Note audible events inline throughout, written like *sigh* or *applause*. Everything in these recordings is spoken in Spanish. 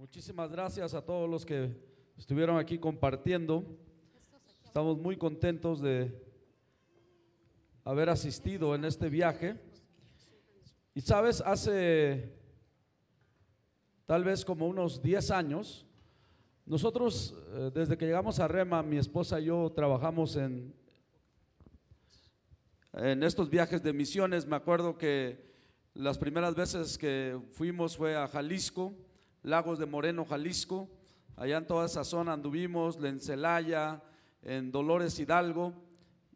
Muchísimas gracias a todos los que estuvieron aquí compartiendo. Estamos muy contentos de haber asistido en este viaje. Y sabes, hace tal vez como unos 10 años, nosotros eh, desde que llegamos a Rema, mi esposa y yo trabajamos en, en estos viajes de misiones. Me acuerdo que las primeras veces que fuimos fue a Jalisco Lagos de Moreno, Jalisco. Allá en toda esa zona anduvimos, en Celaya, en Dolores Hidalgo.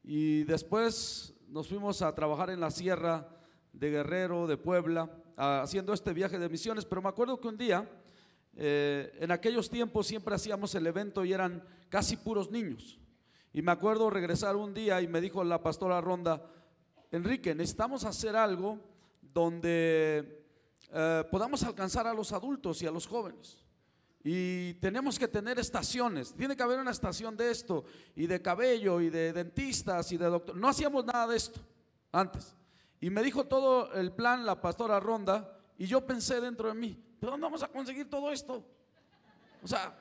Y después nos fuimos a trabajar en la sierra de Guerrero, de Puebla, haciendo este viaje de misiones. Pero me acuerdo que un día, eh, en aquellos tiempos siempre hacíamos el evento y eran casi puros niños. Y me acuerdo regresar un día y me dijo la pastora Ronda, Enrique, necesitamos hacer algo donde eh, podamos alcanzar a los adultos y a los jóvenes. Y tenemos que tener estaciones. Tiene que haber una estación de esto, y de cabello, y de dentistas, y de doctor. No hacíamos nada de esto antes. Y me dijo todo el plan la pastora Ronda, y yo pensé dentro de mí, ¿pero dónde vamos a conseguir todo esto? O sea,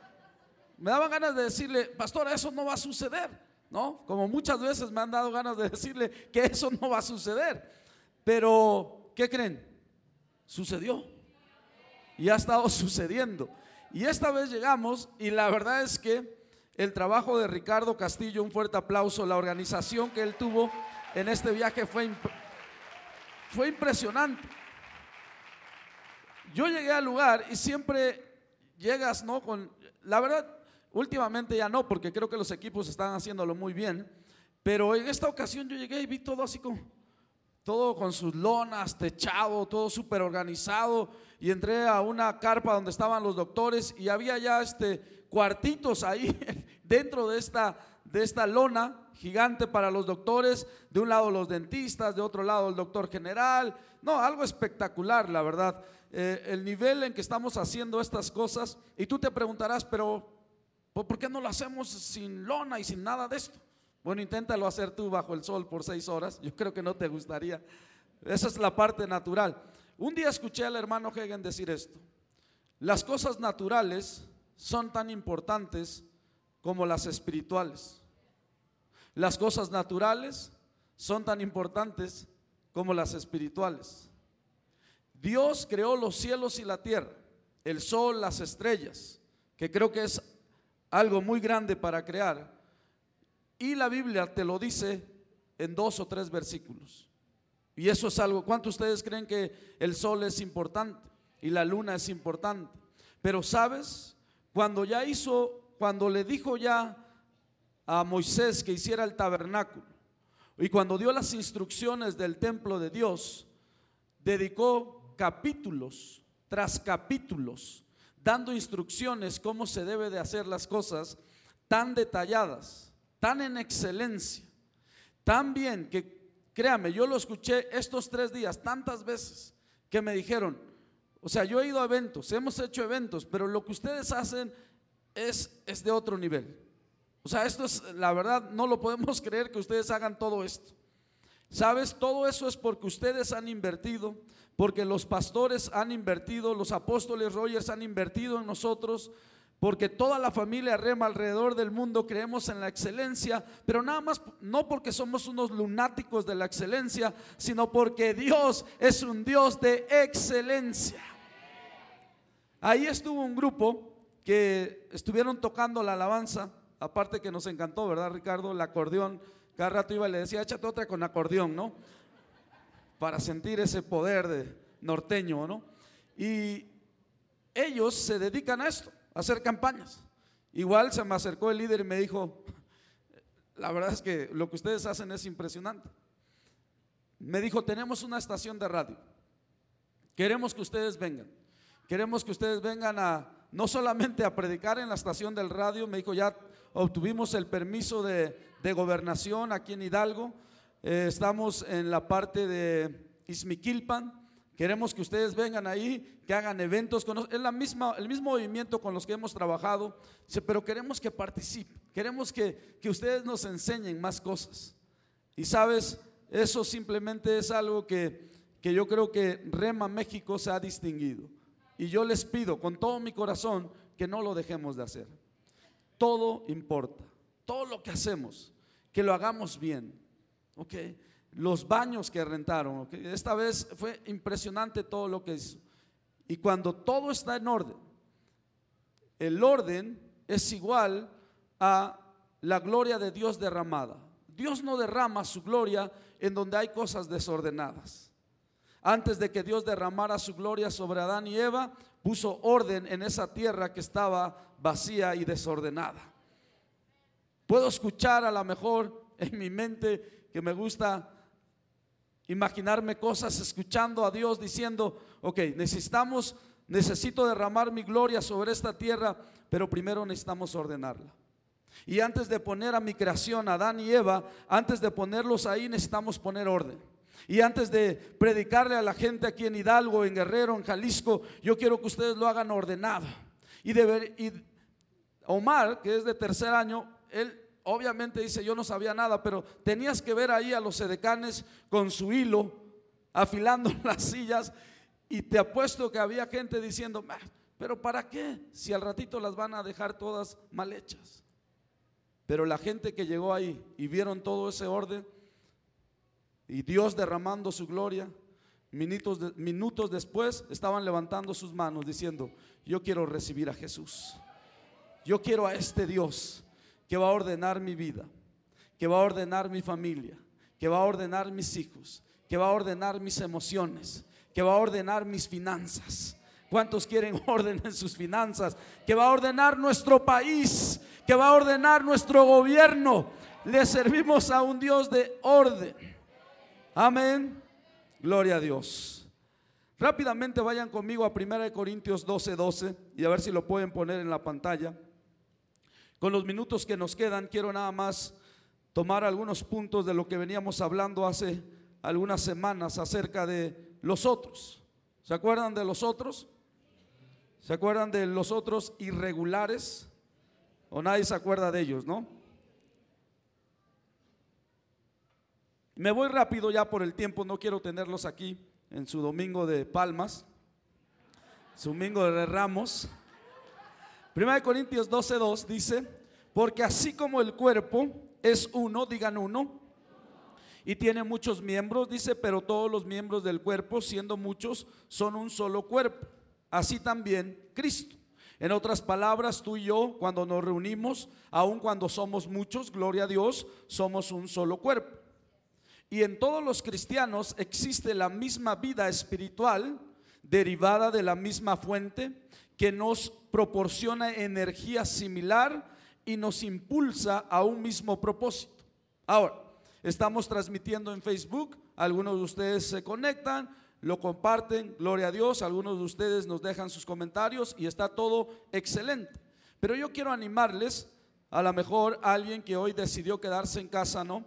me daban ganas de decirle, pastora, eso no va a suceder, ¿no? Como muchas veces me han dado ganas de decirle que eso no va a suceder. Pero, ¿qué creen? Sucedió. Y ha estado *laughs* sucediendo. Y esta vez llegamos y la verdad es que el trabajo de Ricardo Castillo, un fuerte aplauso, la organización que él tuvo en este viaje fue, fue impresionante. Yo llegué al lugar y siempre llegas, ¿no? Con, la verdad, últimamente ya no, porque creo que los equipos están haciéndolo muy bien, pero en esta ocasión yo llegué y vi todo así como, todo con sus lonas, techado, todo súper organizado. Y entré a una carpa donde estaban los doctores y había ya este cuartitos ahí *laughs* dentro de esta, de esta lona gigante para los doctores. De un lado los dentistas, de otro lado el doctor general. No, algo espectacular, la verdad. Eh, el nivel en que estamos haciendo estas cosas. Y tú te preguntarás, pero ¿por qué no lo hacemos sin lona y sin nada de esto? Bueno, inténtalo hacer tú bajo el sol por seis horas. Yo creo que no te gustaría. Esa es la parte natural. Un día escuché al hermano Hegen decir esto. Las cosas naturales son tan importantes como las espirituales. Las cosas naturales son tan importantes como las espirituales. Dios creó los cielos y la tierra, el sol, las estrellas, que creo que es algo muy grande para crear. Y la Biblia te lo dice en dos o tres versículos. Y eso es algo, ¿cuántos de ustedes creen que el sol es importante y la luna es importante? Pero sabes, cuando ya hizo, cuando le dijo ya a Moisés que hiciera el tabernáculo y cuando dio las instrucciones del templo de Dios, dedicó capítulos tras capítulos dando instrucciones cómo se debe de hacer las cosas tan detalladas tan en excelencia, tan bien que, créame, yo lo escuché estos tres días tantas veces que me dijeron, o sea, yo he ido a eventos, hemos hecho eventos, pero lo que ustedes hacen es, es de otro nivel. O sea, esto es, la verdad, no lo podemos *laughs* creer que ustedes hagan todo esto. ¿Sabes? Todo eso es porque ustedes han invertido, porque los pastores han invertido, los apóstoles Rogers han invertido en nosotros, porque toda la familia Rema alrededor del mundo creemos en la excelencia, pero nada más no porque somos unos lunáticos de la excelencia, sino porque Dios es un Dios de excelencia. Ahí estuvo un grupo que estuvieron tocando la alabanza, aparte que nos encantó, ¿verdad Ricardo? El acordeón, cada rato iba y le decía, échate otra con acordeón, ¿no? Para sentir ese poder de norteño, ¿no? Y ellos se dedican a esto hacer campañas. Igual se me acercó el líder y me dijo, la verdad es que lo que ustedes hacen es impresionante. Me dijo, tenemos una estación de radio. Queremos que ustedes vengan. Queremos que ustedes vengan a, no solamente a predicar en la estación del radio, me dijo, ya obtuvimos el permiso de, gobernación aquí en Hidalgo. Eh, estamos en la parte de Izmiquilpan Queremos que ustedes vengan ahí, que hagan eventos con Es la misma, el mismo movimiento con los que hemos trabajado, pero queremos que participen, queremos que, que ustedes nos enseñen más cosas. Y sabes, eso simplemente es algo que, que yo creo que Rema México se ha distinguido. Y yo les pido con todo mi corazón que no lo dejemos de hacer. Todo importa. Todo lo que hacemos, que lo hagamos bien. ¿Ok? Los baños que rentaron. Esta vez fue impresionante todo lo que hizo. Y cuando todo está en orden, el orden es igual a la gloria de Dios derramada. Dios no derrama su gloria en donde hay cosas desordenadas. Antes de que Dios derramara su gloria sobre Adán y Eva, puso orden en esa tierra que estaba vacía y desordenada. Puedo escuchar a lo mejor en mi mente que me gusta imaginarme cosas escuchando a Dios diciendo, ok, necesitamos, necesito derramar mi gloria sobre esta tierra, pero primero necesitamos ordenarla. Y antes de poner a mi creación, Adán y Eva, antes de ponerlos ahí necesitamos poner orden. Y antes de predicarle a la gente aquí en Hidalgo, en Guerrero, en Jalisco, yo quiero que ustedes lo hagan ordenado. Y, y Omar, que es de tercer año, él obviamente dice, yo no sabía nada, pero tenías que ver ahí a los sedecanes con su hilo, afilando *laughs* las sillas, y te apuesto que había gente diciendo, pero ¿para qué? Si al ratito las van a dejar todas mal hechas. Pero la gente que llegó ahí y vieron todo ese orden, y Dios derramando su gloria, minutos, minutos después estaban levantando sus manos diciendo, yo quiero recibir a Jesús. Yo quiero a este Dios que va a ordenar mi vida, que va a ordenar mi familia, que va a ordenar mis hijos, que va a ordenar mis emociones, que va a ordenar mis finanzas. ¿Cuántos quieren *laughs* orden en sus finanzas? Que va a ordenar nuestro país, que va a ordenar nuestro gobierno. Le servimos a un Dios de orden. Amén. Gloria a Dios. Rápidamente vayan conmigo a 1 Corintios 12, 12 y a ver si lo pueden poner en la pantalla. Con los minutos que nos quedan, quiero nada más tomar algunos puntos de lo que veníamos hablando hace algunas semanas acerca de los otros. ¿Se acuerdan de los otros? ¿Se acuerdan de los otros irregulares? ¿O nadie se acuerda de ellos, no? Me voy rápido ya por el tiempo, no quiero tenerlos aquí en su domingo de palmas, su domingo de ramos. 1 Corintios 12:2 dice, porque así como el cuerpo es uno, digan uno, y tiene muchos miembros, dice, pero todos los miembros del cuerpo, siendo muchos, son un solo cuerpo. Así también Cristo. En otras palabras, tú y yo, cuando nos reunimos, aun cuando somos muchos, gloria a Dios, somos un solo cuerpo. Y en todos los cristianos existe la misma vida espiritual derivada de la misma fuente que nos proporciona energía similar y nos impulsa a un mismo propósito. Ahora, estamos transmitiendo en Facebook, algunos de ustedes se conectan, lo comparten, gloria a Dios, algunos de ustedes nos dejan sus comentarios y está todo excelente. Pero yo quiero animarles, a lo mejor alguien que hoy decidió quedarse en casa, ¿no?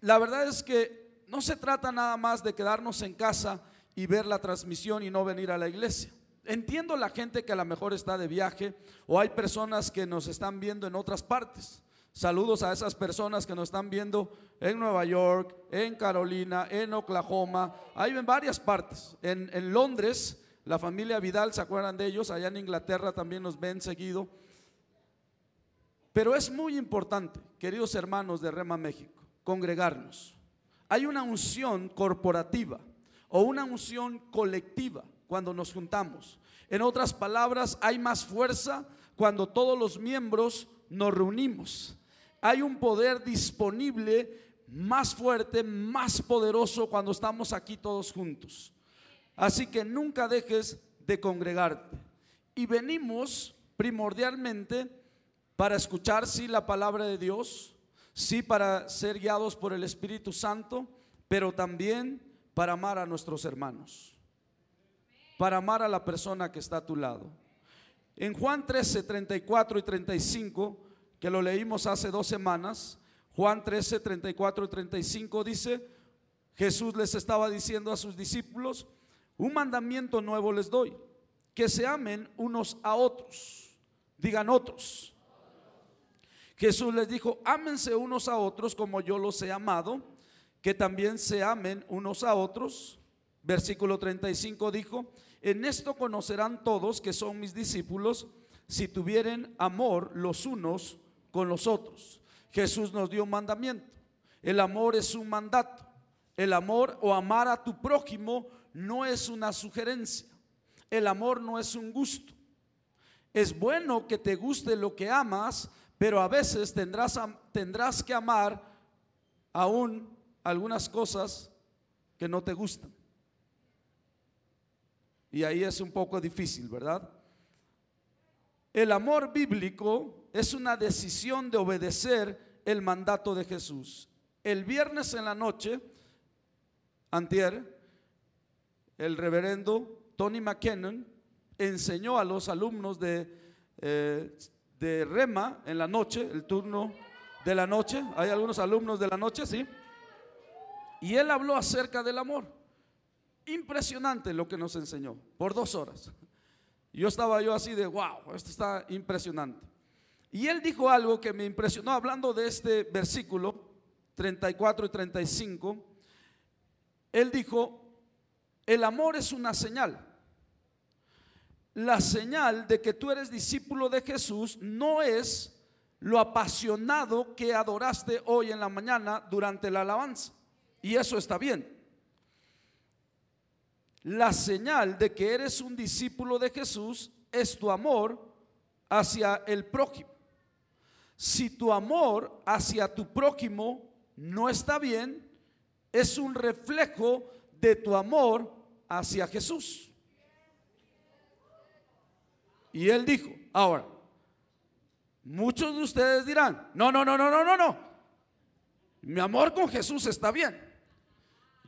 la verdad es que no se trata nada más de quedarnos en casa y ver la transmisión y no venir a la iglesia. Entiendo la gente que a lo mejor está de viaje o hay personas que nos están viendo en otras partes. Saludos a esas personas que nos están viendo en Nueva York, en Carolina, en Oklahoma, hay en varias partes. En, en Londres, la familia Vidal, ¿se acuerdan de ellos? Allá en Inglaterra también nos ven seguido. Pero es muy importante, queridos hermanos de Rema México congregarnos. Hay una unción corporativa o una unción colectiva cuando nos juntamos. En otras palabras, hay más fuerza cuando todos los miembros nos reunimos. Hay un poder disponible más fuerte, más poderoso cuando estamos aquí todos juntos. Así que nunca dejes de congregarte. Y venimos primordialmente para escuchar, sí, la palabra de Dios, sí para ser guiados por el Espíritu Santo, pero también para amar a nuestros hermanos, para amar a la persona que está a tu lado. En Juan 13, 34 y 35, que lo leímos hace dos semanas, Juan 13, 34 y 35 dice, Jesús les estaba diciendo a sus discípulos, un mandamiento nuevo les doy, que se amen unos a otros, digan otros Jesús les dijo, ámense unos a otros como yo los he amado, que también se amen unos a otros. Versículo 35 dijo, En esto conocerán todos que son mis discípulos si tuvieren amor los unos con los otros. Jesús nos dio un mandamiento. El amor es un mandato. El amor o amar a tu prójimo no es una sugerencia. El amor no es un gusto. Es bueno que te guste lo que amas, pero a veces tendrás, tendrás que amar aún algunas cosas que no te gustan. Y ahí es un poco difícil, ¿verdad? El amor bíblico es una decisión de obedecer el mandato de Jesús. El viernes en la noche, antier, el reverendo Tony McKinnon enseñó a los alumnos de, eh, de Rema en la noche, el turno de la noche. Hay algunos alumnos de la noche, sí. Y él habló acerca del amor. Impresionante lo que nos enseñó, por dos horas. Yo estaba yo así de, wow, esto está impresionante. Y él dijo algo que me impresionó, hablando de este versículo 34 y 35. Él dijo, el amor es una señal. La señal de que tú eres discípulo de Jesús no es lo apasionado que adoraste hoy en la mañana durante la alabanza. Y eso está bien. La señal de que eres un discípulo de Jesús es tu amor hacia el prójimo. Si tu amor hacia tu prójimo no está bien, es un reflejo de tu amor hacia Jesús. Y él dijo, ahora, muchos de ustedes dirán, no, no, no, no, no, no, no. Mi amor con Jesús está bien.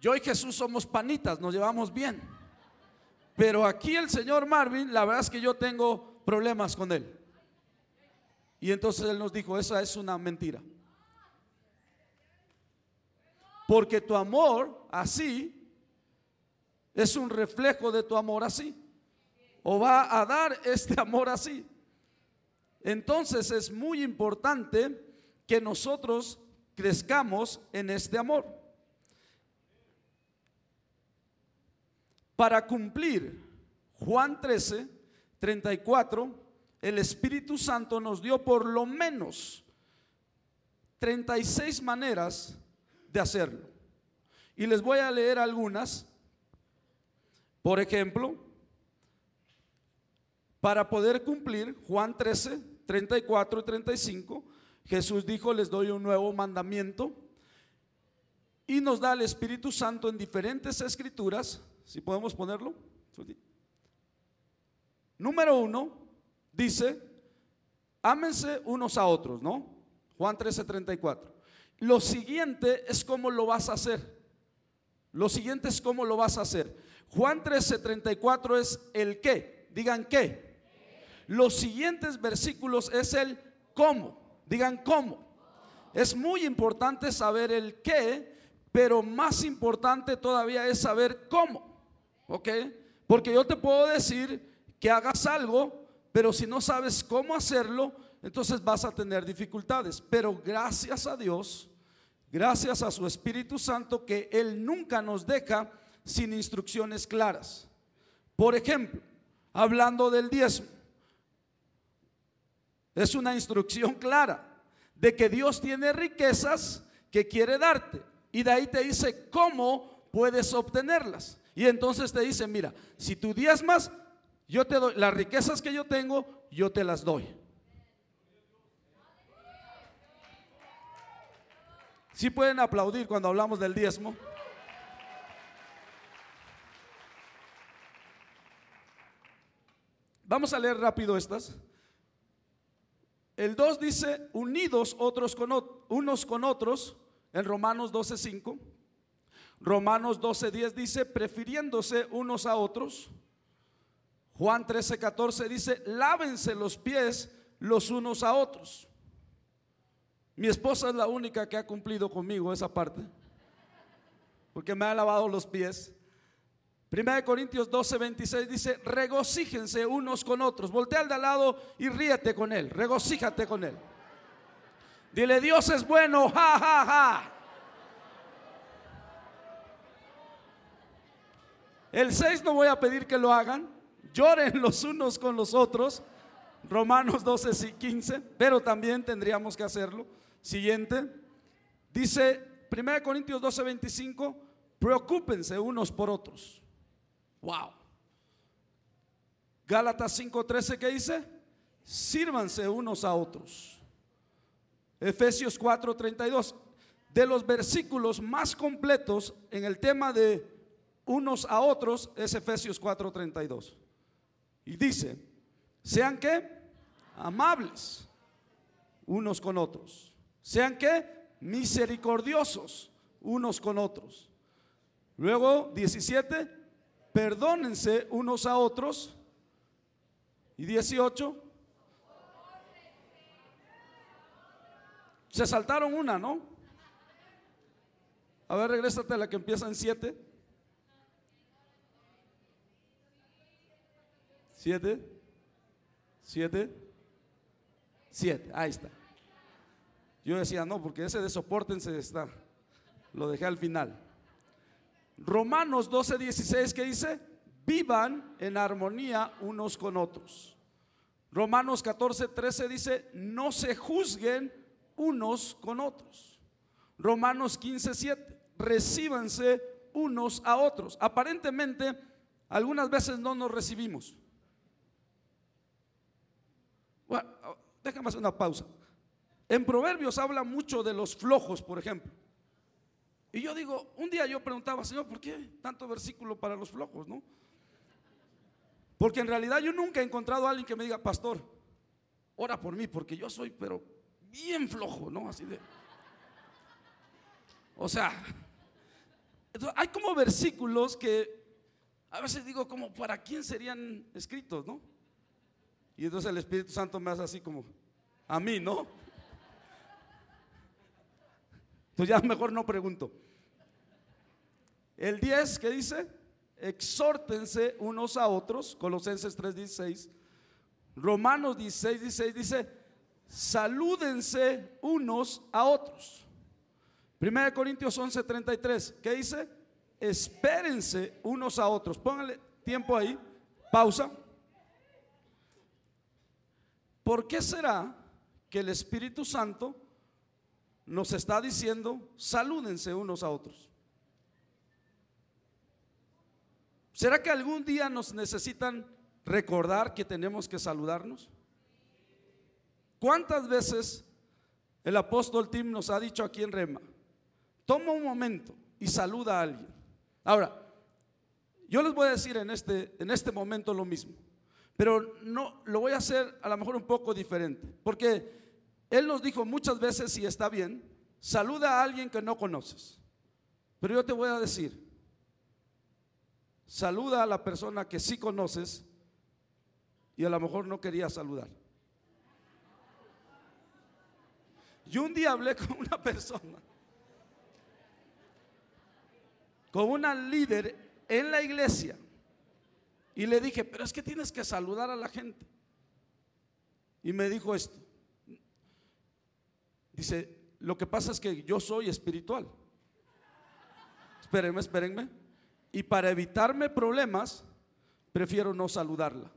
Yo y Jesús somos panitas, nos llevamos bien. Pero aquí el señor Marvin, la verdad es que yo tengo problemas con él. Y entonces él nos dijo, esa es una mentira. Porque tu amor así es un reflejo de tu amor así. O va a dar este amor así. Entonces es muy importante que nosotros crezcamos en este amor. Para cumplir Juan 13, 34, el Espíritu Santo nos dio por lo menos 36 maneras de hacerlo. Y les voy a leer algunas. Por ejemplo, para poder cumplir Juan 13, 34 y 35, Jesús dijo, les doy un nuevo mandamiento. Y nos da el Espíritu Santo en diferentes escrituras si podemos ponerlo. Número uno, dice, ámense unos a otros, ¿no? Juan 13, 34. Lo siguiente es cómo lo vas a hacer. Lo siguiente es cómo lo vas a hacer. Juan 13, 34 es el qué. Digan qué. Los siguientes versículos es el cómo. Digan cómo. Es muy importante saber el qué, pero más importante todavía es saber cómo. ¿Ok? Porque yo te puedo decir que hagas algo, pero si no sabes cómo hacerlo, entonces vas a tener dificultades. Pero gracias a Dios, gracias a su Espíritu Santo, que Él nunca nos deja sin instrucciones claras. Por ejemplo, hablando del diezmo, es una instrucción clara de que Dios tiene riquezas que quiere darte. Y de ahí te dice cómo puedes obtenerlas. Y entonces te dice, mira, si tú diezmas, yo te doy las riquezas que yo tengo, yo te las doy. Si pueden aplaudir cuando hablamos del diezmo. Vamos a leer rápido estas. El 2 dice, unidos otros con, unos con otros, en Romanos 12:5. Romanos 12:10 dice, prefiriéndose unos a otros. Juan 13:14 dice, lávense los pies los unos a otros. Mi esposa es la única que ha cumplido conmigo esa parte, porque me ha lavado los pies. Primera de Corintios 12, 26 dice, regocíjense unos con otros. Voltea al de al lado y ríete con él, regocíjate con él. Dile, Dios es bueno, ja, ja, ja. El 6 no voy a pedir que lo hagan. Lloren los unos con los otros. Romanos 12 y 15. Pero también tendríamos que hacerlo. Siguiente. Dice 1 Corintios 12, 25. Preocúpense unos por otros. Wow. Gálatas 5:13, ¿qué dice? Sírvanse unos a otros. Efesios 4:32. De los versículos más completos en el tema de unos a otros es Efesios 4:32. Y dice, sean que amables unos con otros. Sean que misericordiosos unos con otros. Luego 17, perdónense unos a otros. Y 18, se saltaron una, ¿no? A ver, regrésate a la que empieza en 7. 7, 7, 7, ahí está. Yo decía, no, porque ese de soportense está. Lo dejé al final. Romanos 12, 16, ¿qué dice? Vivan en armonía unos con otros. Romanos 14, 13 dice, no se juzguen unos con otros. Romanos 15, 7, recíbanse unos a otros. Aparentemente, algunas veces no nos recibimos. Bueno, déjame hacer una pausa. En Proverbios habla mucho de los flojos, por ejemplo. Y yo digo, un día yo preguntaba, Señor, ¿por qué tanto versículo para los flojos, no? Porque en realidad yo nunca he encontrado a alguien que me diga, pastor, ora por mí, porque yo soy, pero bien flojo, ¿no? Así de. O sea, hay como versículos que a veces digo, como, ¿para quién serían escritos, no? Y entonces el Espíritu Santo me hace así como, a mí, ¿no? Entonces ya mejor no pregunto. El 10, ¿qué dice? Exhórtense unos a otros, Colosenses 3:16. Romanos 16, 16 dice, salúdense unos a otros. 1 Corintios 11, 33, ¿qué dice? Espérense unos a otros. Pónganle tiempo ahí, pausa. ¿Por qué será que el Espíritu Santo nos está diciendo, salúdense unos a otros? ¿Será que algún día nos necesitan recordar que tenemos que saludarnos? ¿Cuántas veces el apóstol Tim nos ha dicho aquí en Rema, toma un momento y saluda a alguien? Ahora, yo les voy a decir en este, en este momento lo mismo, pero no lo voy a hacer a lo mejor un poco diferente, porque él nos dijo muchas veces, si está bien, saluda a alguien que no conoces. Pero yo te voy a decir, saluda a la persona que sí conoces y a lo mejor no quería saludar. Yo un día hablé con una persona, con una líder en la iglesia, y le dije, pero es que tienes que saludar a la gente. Y me dijo esto. Dice, lo que pasa es que yo soy espiritual. Espérenme, espérenme. Y para evitarme problemas, prefiero no saludarla.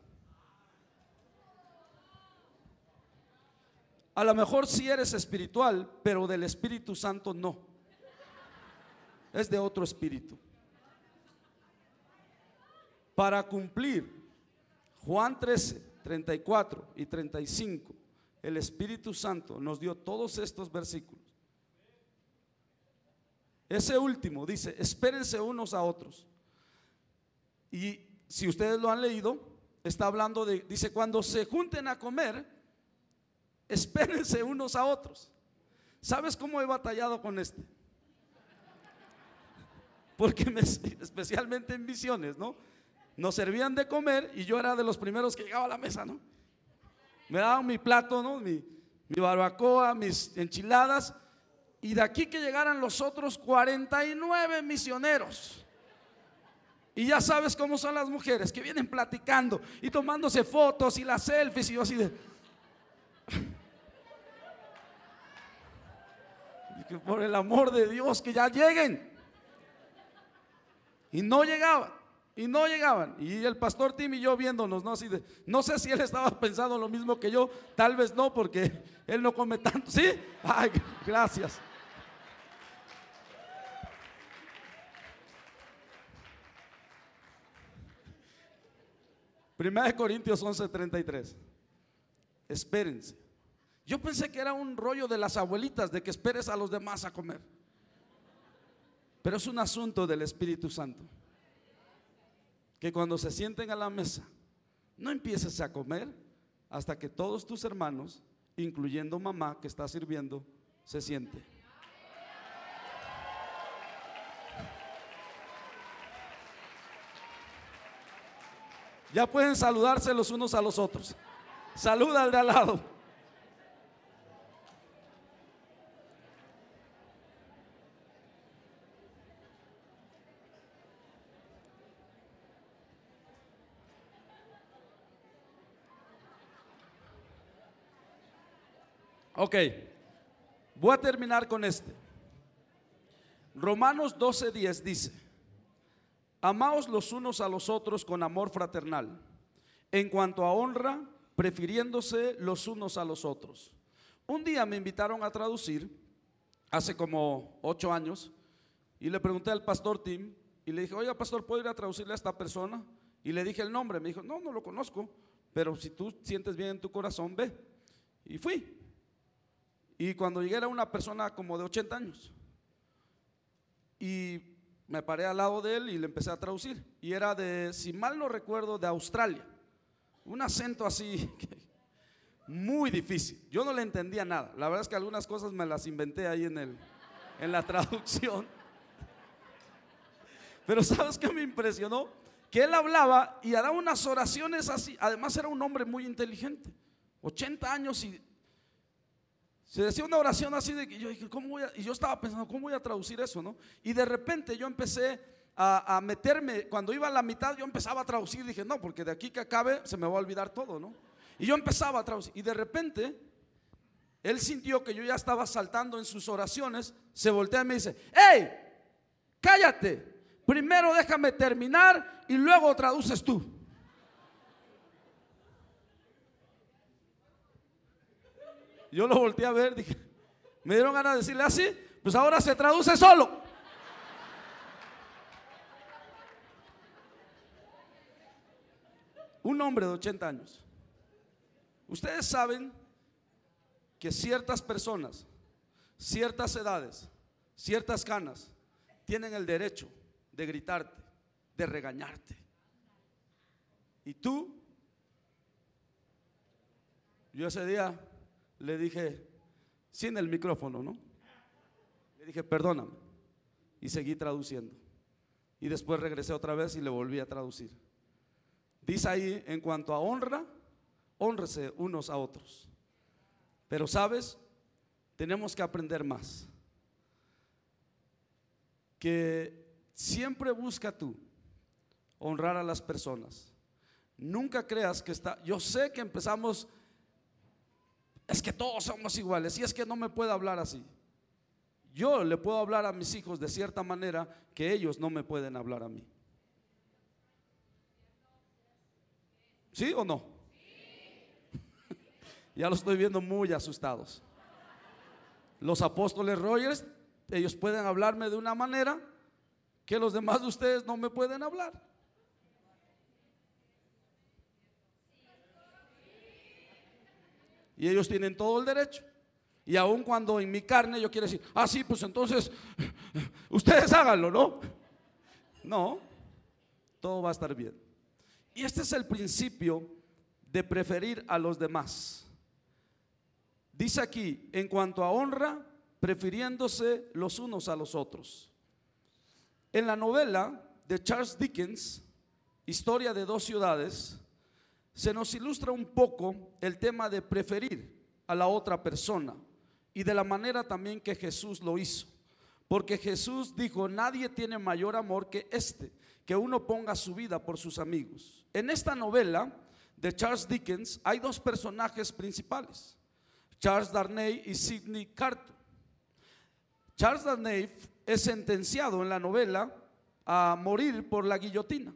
A lo mejor si eres espiritual, pero del Espíritu Santo no. Es de otro espíritu. Para cumplir Juan 13, 34 y 35, el Espíritu Santo nos dio todos estos versículos. Ese último dice, espérense unos a otros. Y si ustedes lo han leído, está hablando de, dice, cuando se junten a comer, espérense unos a otros. ¿Sabes cómo he batallado con este? Porque *laughs* especialmente en visiones, ¿no? Nos servían de comer y yo era de los primeros que llegaba a la mesa, ¿no? Me daban mi plato, ¿no? Mi, barbacoa, mis enchiladas. Y de aquí que llegaran los otros 49 misioneros. Y ya sabes cómo son las mujeres que vienen platicando y tomándose fotos y las selfies y yo así de... *laughs* por el amor de Dios que ya lleguen. Y no llegaba. Y no llegaban. Y el pastor Tim y yo viéndonos, ¿no? Así de, no sé si él estaba *laughs* pensando lo mismo que yo, tal vez no, porque él no come tanto. ¿Sí? Ay, gracias. Primera de Corintios 11:33. Espérense. Yo pensé que era un rollo de las abuelitas, de que esperes a los demás a comer. Pero es un asunto del Espíritu Santo. Que cuando se sienten a la mesa, no empieces a comer hasta que todos tus hermanos, incluyendo mamá que está sirviendo, se siente. Ya pueden saludarse los unos a los otros. Saluda al de al lado. Ok, voy a terminar con este. Romanos 12:10 dice, amaos los unos a los otros con amor fraternal, en cuanto a honra, prefiriéndose los unos a los otros. Un día me invitaron a traducir, hace como ocho años, y le pregunté al pastor Tim, y le dije, oiga pastor, ¿puedo ir a traducirle a esta persona? Y le dije el nombre, me dijo, no, no lo conozco, pero si tú sientes bien en tu corazón, ve. Y fui. Y cuando llegué era una persona como de 80 años. Y me paré al lado de él y le empecé a traducir. Y era de, si mal no recuerdo, de Australia. Un acento así *laughs* muy difícil. Yo no le entendía nada. La verdad es que algunas cosas me las inventé ahí en, el, en la *laughs* traducción. Pero ¿sabes qué me impresionó? Que él hablaba y daba unas oraciones así. Además era un hombre muy inteligente. 80 años y se decía una oración así de que yo dije, ¿cómo a? Y yo estaba pensando, ¿cómo voy a traducir eso, no? Y de repente yo empecé a, meterme, cuando iba a la mitad, yo empezaba a traducir. Dije, no, porque de aquí que acabe se me va a olvidar todo, ¿no? Y yo empezaba a traducir. Y de repente, él sintió que yo ya estaba saltando en sus oraciones. Se voltea y me dice, ¡Hey! Cállate. Primero déjame terminar y luego traduces tú. Yo lo volteé a ver, dije, me dieron ganas de decirle así, pues ahora se traduce solo. Un hombre de 80 años. Ustedes saben que ciertas personas, ciertas edades, ciertas canas, tienen el derecho de gritarte, de regañarte. Y tú, yo ese día le dije, sin el micrófono, ¿no? Le dije, perdóname. Y seguí traduciendo. Y después regresé otra vez y le volví a traducir. Dice ahí, en cuanto a honra, honrese unos a otros. Pero sabes, tenemos que aprender más. Que siempre busca tú honrar a las personas. Nunca creas que está, yo sé que empezamos es que todos somos iguales y es que no me puede hablar así. Yo le puedo hablar a mis hijos de cierta manera que ellos no me pueden hablar a mí. ¿Sí o no? *laughs* ya los estoy viendo muy asustados. Los apóstoles Rogers, ellos pueden hablarme de una manera que los demás de ustedes no me pueden hablar. Y ellos tienen todo el derecho. Y aun cuando en mi carne yo quiero decir, ah, sí, pues entonces *laughs* ustedes háganlo, ¿no? No, todo va a estar bien. Y este es el principio de preferir a los demás. Dice aquí, en cuanto a honra, prefiriéndose los unos a los otros. En la novela de Charles Dickens, Historia de dos ciudades, se nos ilustra un poco el tema de preferir a la otra persona y de la manera también que Jesús lo hizo. Porque Jesús dijo, nadie tiene mayor amor que este, que uno ponga su vida por sus amigos. En esta novela de Charles Dickens hay dos personajes principales, Charles Darnay y Sidney Carton. Charles Darnay es sentenciado en la novela a morir por la guillotina.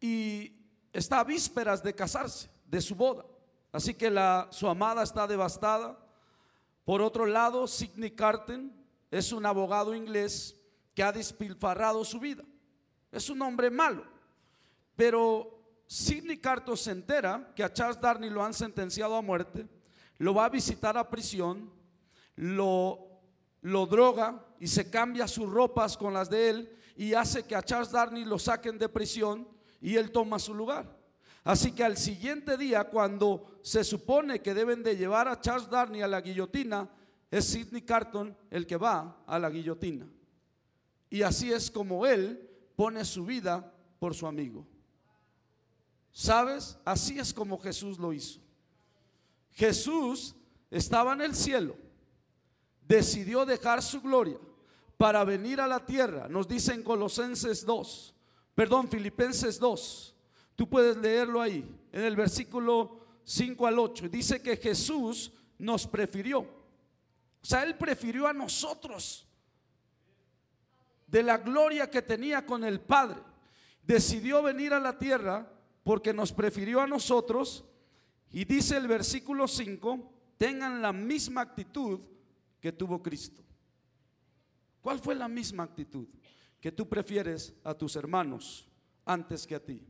y está a vísperas de casarse, de su boda. Así que la, su amada está devastada. Por otro lado, Sidney Carton es un abogado inglés que ha despilfarrado su vida. Es un hombre malo. Pero Sidney Carton se entera que a Charles Darney lo han sentenciado a muerte, lo va a visitar a prisión, lo, lo droga y se cambia sus ropas con las de él y hace que a Charles Darney lo saquen de prisión y él toma su lugar. Así que al siguiente día, cuando se supone que deben de llevar a Charles Darney a la guillotina, es Sidney Carton el que va a la guillotina. Y así es como él pone su vida por su amigo. ¿Sabes? Así es como Jesús lo hizo. Jesús estaba en el cielo, decidió dejar su gloria para venir a la tierra. Nos dice en Colosenses 2, perdón, Filipenses 2. Tú puedes leerlo ahí, en el versículo 5 al 8. Dice que Jesús nos prefirió. O sea, Él prefirió a nosotros de la gloria que tenía con el Padre. Decidió venir a la tierra porque nos prefirió a nosotros. Y dice el versículo 5, tengan la misma actitud que tuvo Cristo. ¿Cuál fue la misma actitud? Que tú prefieres a tus hermanos antes que a ti.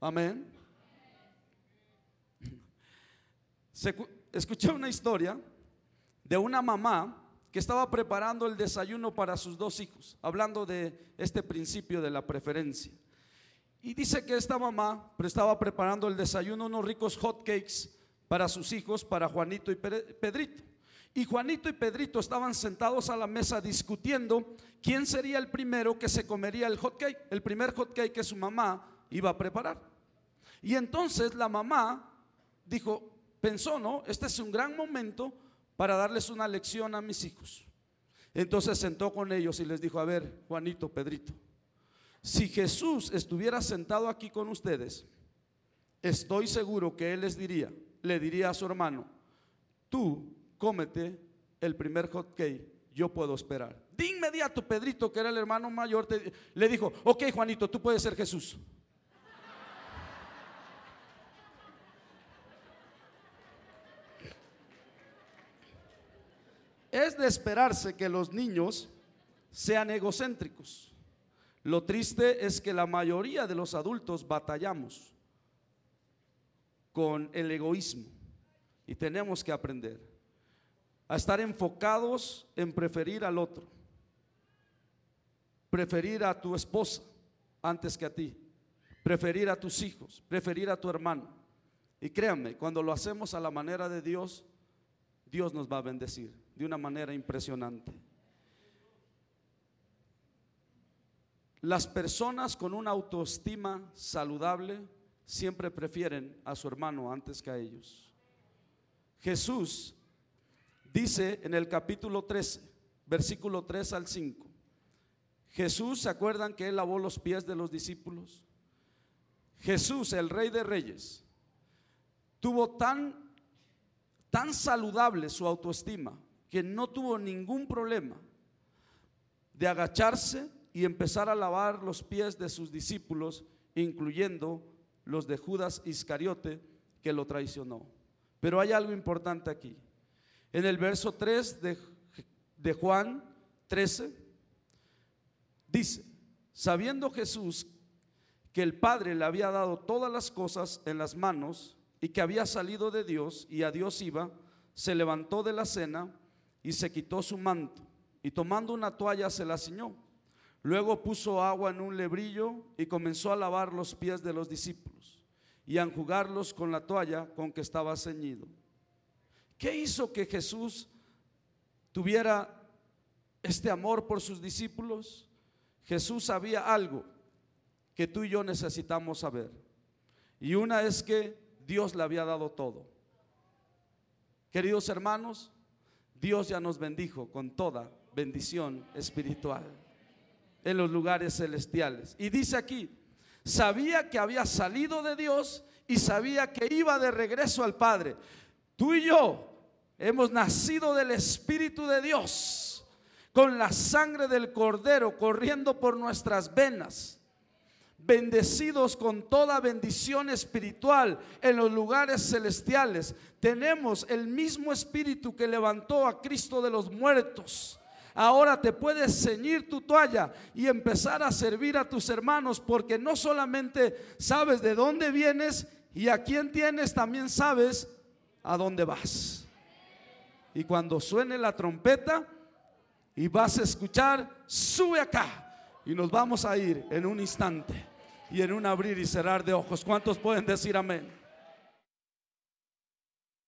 Amén. escuché una historia de una mamá que estaba preparando el desayuno para sus dos hijos, hablando de este principio de la preferencia. Y dice que esta mamá estaba preparando el desayuno, unos ricos hot cakes para sus hijos, para Juanito y Pedrito. Y Juanito y Pedrito estaban sentados a la mesa discutiendo quién sería el primero que se comería el hot cake, el primer hot cake que su mamá iba a preparar. Y entonces la mamá dijo, pensó, ¿no? Este es un gran momento para darles una lección a mis hijos. Entonces sentó con ellos y les dijo, a ver, Juanito, Pedrito, si Jesús estuviera sentado aquí con ustedes, estoy seguro que Él les diría, le diría a su hermano, tú cómete el primer hot yo puedo esperar. De inmediato Pedrito, que era el hermano mayor, le dijo, ok Juanito, tú puedes ser Jesús. Es de esperarse que los niños sean egocéntricos. Lo triste es que la mayoría de los adultos batallamos con el egoísmo y tenemos que aprender a estar enfocados en preferir al otro, preferir a tu esposa antes que a ti, preferir a tus hijos, preferir a tu hermano. Y créanme, cuando lo hacemos a la manera de Dios, Dios nos va a bendecir de una manera impresionante. Las personas con una autoestima saludable siempre prefieren a su hermano antes que a ellos. Jesús dice en el capítulo 13, versículo 3 al 5. Jesús, ¿se acuerdan que él lavó los pies de los discípulos? Jesús, el rey de reyes, tuvo tan tan saludable su autoestima que no tuvo ningún problema de agacharse y empezar a lavar los pies de sus discípulos, incluyendo los de Judas Iscariote, que lo traicionó. Pero hay algo importante aquí. En el verso 3 de, de Juan 13, dice, sabiendo Jesús que el Padre le había dado todas las cosas en las manos y que había salido de Dios y a Dios iba, se levantó de la cena y se quitó su manto y tomando una toalla se la ciñó. Luego puso agua en un lebrillo y comenzó a lavar los pies de los discípulos y a enjugarlos con la toalla con que estaba ceñido. ¿Qué hizo que Jesús tuviera este amor por sus discípulos? Jesús sabía algo que tú y yo necesitamos saber. Y una es que Dios le había dado todo. Queridos hermanos, Dios ya nos bendijo con toda bendición espiritual en los lugares celestiales. Y dice aquí, sabía que había salido de Dios y sabía que iba de regreso al Padre. Tú y yo hemos nacido del Espíritu de Dios, con la sangre del Cordero corriendo por nuestras venas. bendecidos con toda bendición espiritual en los lugares celestiales. Tenemos el mismo espíritu que levantó a Cristo de los muertos. Ahora te puedes ceñir tu toalla y empezar a servir a tus hermanos porque no solamente sabes de dónde vienes y a quién tienes, también sabes a dónde vas. Y cuando suene la trompeta y vas a escuchar, sube acá y nos vamos a ir en un instante y en un abrir y cerrar de ojos. ¿Cuántos pueden decir amén?